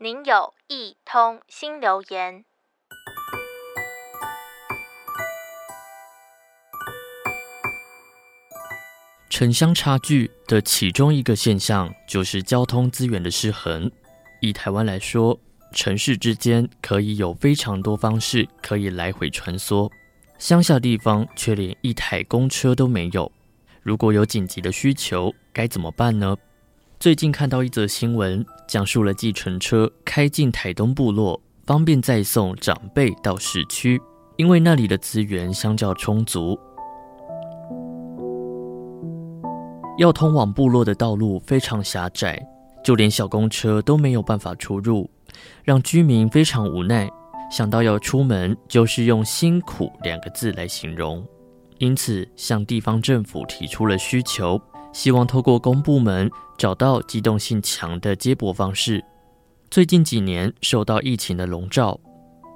您有一通新留言。城乡差距的其中一个现象就是交通资源的失衡。以台湾来说，城市之间可以有非常多方式可以来回穿梭，乡下地方却连一台公车都没有。如果有紧急的需求，该怎么办呢？最近看到一则新闻，讲述了计程车开进台东部落，方便载送长辈到市区，因为那里的资源相较充足，要通往部落的道路非常狭窄，就连小公车都没有办法出入，让居民非常无奈。想到要出门，就是用辛苦两个字来形容，因此向地方政府提出了需求。希望透过公部门找到机动性强的接驳方式。最近几年受到疫情的笼罩，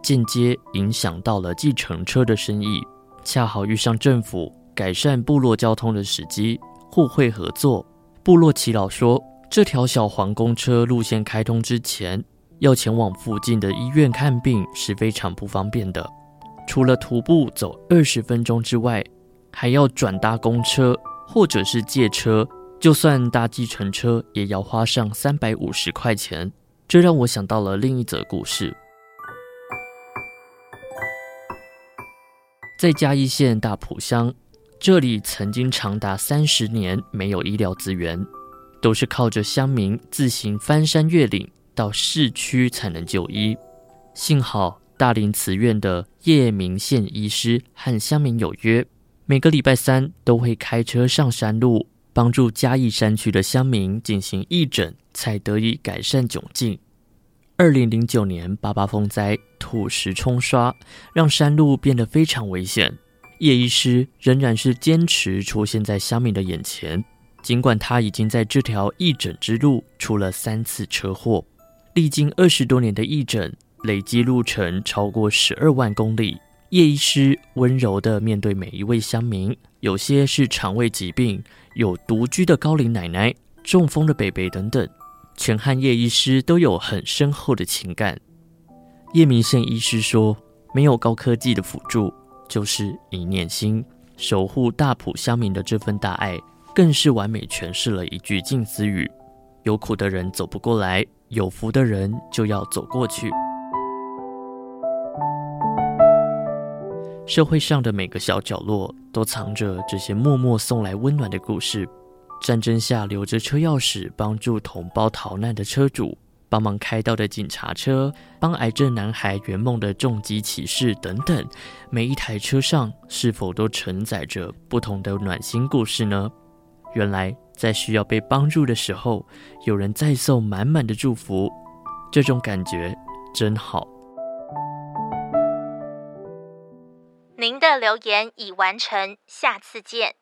间接影响到了计程车的生意。恰好遇上政府改善部落交通的时机，互惠合作。部落耆老说，这条小黄公车路线开通之前，要前往附近的医院看病是非常不方便的。除了徒步走二十分钟之外，还要转搭公车。或者是借车，就算搭计程车也要花上三百五十块钱。这让我想到了另一则故事。在嘉义县大埔乡，这里曾经长达三十年没有医疗资源，都是靠着乡民自行翻山越岭到市区才能就医。幸好大林慈院的叶明宪医师和乡民有约。每个礼拜三都会开车上山路，帮助嘉义山区的乡民进行义诊，才得以改善窘境。二零零九年八八风灾，土石冲刷，让山路变得非常危险。叶医师仍然是坚持出现在乡民的眼前，尽管他已经在这条义诊之路出了三次车祸，历经二十多年的义诊，累计路程超过十二万公里。叶医师温柔地面对每一位乡民，有些是肠胃疾病，有独居的高龄奶奶、中风的北北等等，全和叶医师都有很深厚的情感。叶明宪医师说：“没有高科技的辅助，就是一念心，守护大埔乡民的这份大爱，更是完美诠释了一句近思语：有苦的人走不过来，有福的人就要走过去。”社会上的每个小角落都藏着这些默默送来温暖的故事。战争下留着车钥匙帮助同胞逃难的车主，帮忙开道的警察车，帮癌症男孩圆梦的重机骑士等等，每一台车上是否都承载着不同的暖心故事呢？原来在需要被帮助的时候，有人再送满满的祝福，这种感觉真好。您的留言已完成，下次见。